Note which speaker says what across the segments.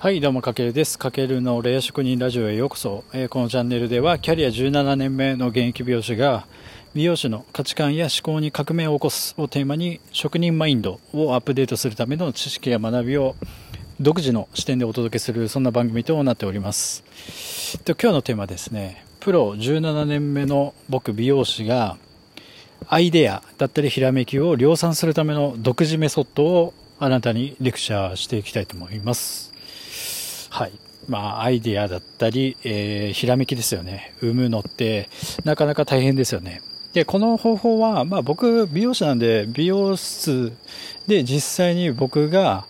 Speaker 1: はい、どうも、かけるです。かけるのレア職人ラジオへようこそ。えーこのチャンネルでは、キャリア17年目の現役美容師が、美容師の価値観や思考に革命を起こすをテーマに、職人マインドをアップデートするための知識や学びを独自の視点でお届けする、そんな番組となっております。と今日のテーマですね、プロ17年目の僕美容師が、アイデアだったりひらめきを量産するための独自メソッドをあなたにレクチャーしていきたいと思います。はい。まあ、アイデアだったり、えーひらめきですよね。生むのって、なかなか大変ですよね。で、この方法は、まあ僕、美容師なんで、美容室で実際に僕が、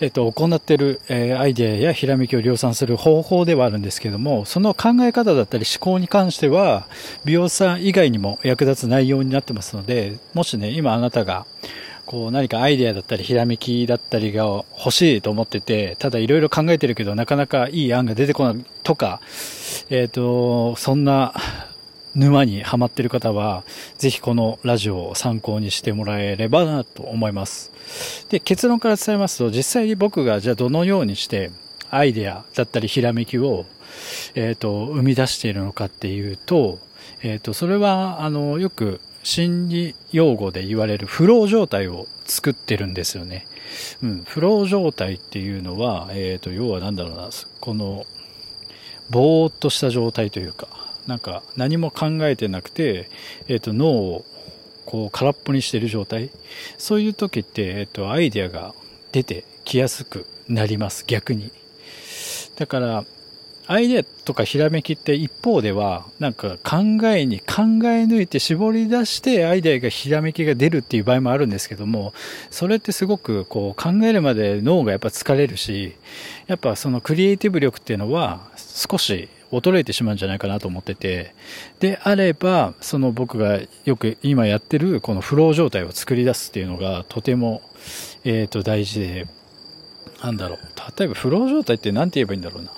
Speaker 1: えっと、行ってる、えーアイデアやひらめきを量産する方法ではあるんですけども、その考え方だったり思考に関しては、美容師さん以外にも役立つ内容になってますので、もしね、今あなたが、こう何かアイデアだったりひらめきだったりが欲しいと思ってて、ただいろいろ考えてるけどなかなかいい案が出てこないとか、えっ、と、そんな沼にハマってる方は、ぜひこのラジオを参考にしてもらえればなと思います。で、結論から伝えますと、実際に僕がじゃあどのようにしてアイデアだったりひらめきを、えっ、と、生み出しているのかっていうと、えっ、と、それは、あの、よく心理用語で言われるフロー状態を作ってるんですよね。うん、フロー状態っていうのは、えっ、と、要は何だろうな、この、ぼーっとした状態というか、なんか何も考えてなくて、えっ、と、脳をこう空っぽにしてる状態。そういう時って、えっ、と、アイデアが出てきやすくなります、逆に。だから、アイデアとかひらめきって一方では、なんか考えに考え抜いて絞り出してアイデアがひらめきが出るっていう場合もあるんですけども、それってすごくこう考えるまで脳がやっぱ疲れるし、やっぱそのクリエイティブ力っていうのは少し衰えてしまうんじゃないかなと思ってて、であれば、その僕がよく今やってるこのフロー状態を作り出すっていうのがとても、えっ、と大事で、なんだろう。例えばフロー状態って何て言えばいいんだろうな。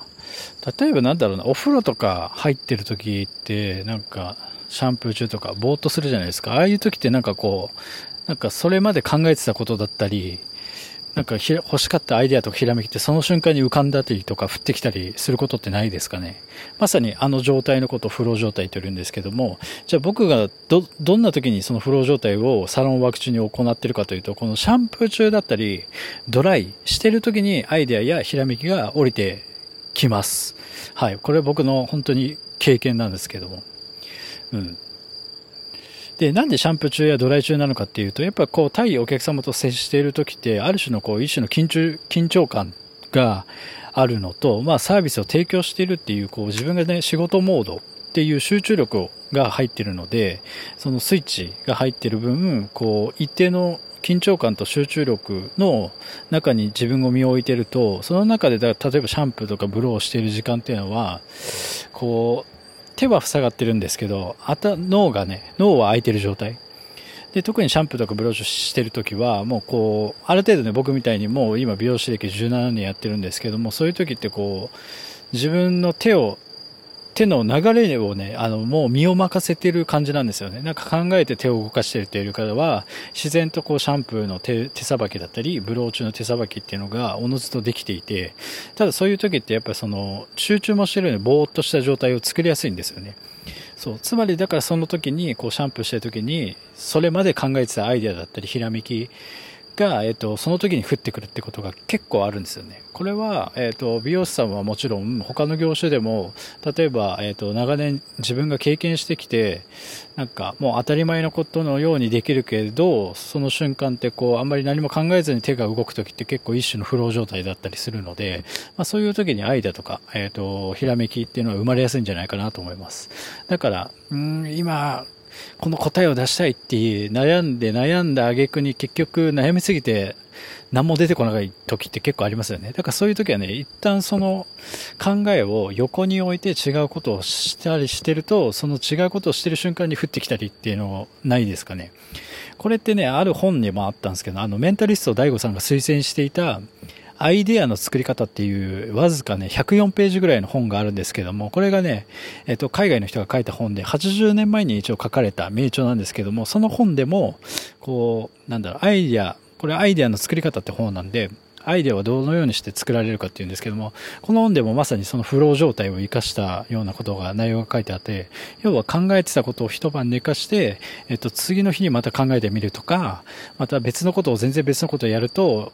Speaker 1: 例えばなんだろうな、お風呂とか入ってる時って、なんか、シャンプー中とか、ぼーっとするじゃないですか。ああいう時ってなんかこう、なんかそれまで考えてたことだったり、なんか欲しかったアイデアとかひらめきってその瞬間に浮かんだりとか降ってきたりすることってないですかね。まさにあの状態のことをフロー状態と言うんですけども、じゃあ僕がど、どんな時にそのフロー状態をサロンワーク中に行ってるかというと、このシャンプー中だったり、ドライしてる時にアイデアやひらめきが降りてきます。はい。これは僕の本当に経験なんですけども。うん。で、なんでシャンプー中やドライ中なのかっていうと、やっぱこう、対お客様と接している時って、ある種のこう、一種の緊張、緊張感があるのと、まあ、サービスを提供しているっていう、こう、自分がね、仕事モードっていう集中力が入ってるので、そのスイッチが入ってる分、こう、一定の緊張感と集中力の中に自分を身を置いてると、その中でだ、例えばシャンプーとかブローをしている時間っていうのは、こう、手は塞がってるんですけど、あた、脳がね、脳は空いてる状態。で、特にシャンプーとかブローしてるときは、もうこう、ある程度ね、僕みたいにもう今美容師歴17年やってるんですけども、そういう時ってこう、自分の手を、手の流れをね、あの、もう身を任せてる感じなんですよね。なんか考えて手を動かしてるっていう方は、自然とこうシャンプーの手、手さばきだったり、ブロー中の手さばきっていうのがおのずとできていて、ただそういう時ってやっぱりその、集中もしてるようにぼーっとした状態を作りやすいんですよね。そう。つまりだからその時に、こうシャンプーしてる時に、それまで考えてたアイデアだったり、ひらめきが、えっ、と、その時に降ってくるってことが結構あるんですよね。これは、えっ、と、美容師さんはもちろん、他の業種でも、例えば、えっ、と、長年自分が経験してきて、なんかもう当たり前のことのようにできるけど、その瞬間ってこう、あんまり何も考えずに手が動く時って結構一種のフロー状態だったりするので、まあそういう時にアイデアとか、えっ、と、ひらめきっていうのは生まれやすいんじゃないかなと思います。だから、うん、今、この答えを出したいっていう悩んで悩んだ挙句に結局悩みすぎて何も出てこない時って結構ありますよね。だからそういう時はね、一旦その考えを横に置いて違うことをしたりしてると、その違うことをしてる瞬間に降ってきたりっていうのないですかね。これってね、ある本にもあったんですけど、あのメンタリスト DAIGO さんが推薦していたアイデアの作り方っていう、わずかね、104ページぐらいの本があるんですけども、これがね、えっと、海外の人が書いた本で、80年前に一応書かれた名著なんですけども、その本でも、こう、なんだろう、アイデア、これアイデアの作り方って本なんで、アイデアはどのようにして作られるかっていうんですけども、この本でもまさにそのフロー状態を生かしたようなことが内容が書いてあって、要は考えてたことを一晩寝かして、えっと、次の日にまた考えてみるとか、また別のことを全然別のことをやると、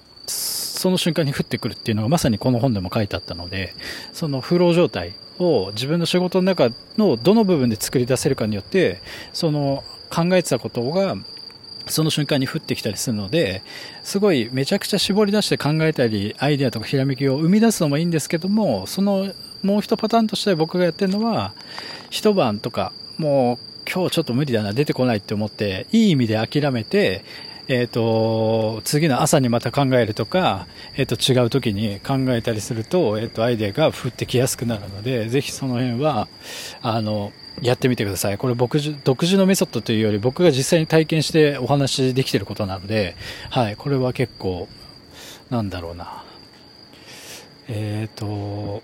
Speaker 1: その瞬間に降ってくるっていうのがまさにこの本でも書いてあったので、そのフロー状態を自分の仕事の中のどの部分で作り出せるかによって、その考えてたことがその瞬間に降ってきたりするので、すごいめちゃくちゃ絞り出して考えたり、アイデアとかひらめきを生み出すのもいいんですけども、そのもう一パターンとして僕がやってるのは、一晩とか、もう今日ちょっと無理だな、出てこないって思って、いい意味で諦めて、えっ、ー、と、次の朝にまた考えるとか、えっ、ー、と、違う時に考えたりすると、えっ、ー、と、アイデアが降ってきやすくなるので、ぜひその辺は、あの、やってみてください。これ僕独自のメソッドというより僕が実際に体験してお話できてることなので、はい、これは結構、なんだろうな。えっ、と、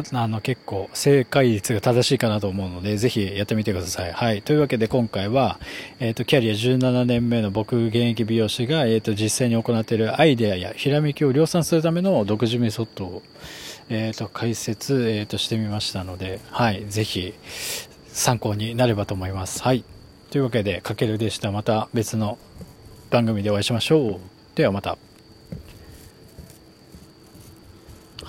Speaker 1: たあの結構正解率が正しいかなと思うので、ぜひやってみてください。はい。というわけで今回は、えっ、ー、と、キャリア17年目の僕、現役美容師が、えっ、ー、と、実際に行っているアイデアやひらめきを量産するための独自メソッドを、えっ、ー、と、解説、えっ、と、してみましたので、はい。ぜひ、参考になればと思います。はい。というわけで、かけるでした。また別の番組でお会いしましょう。ではまた。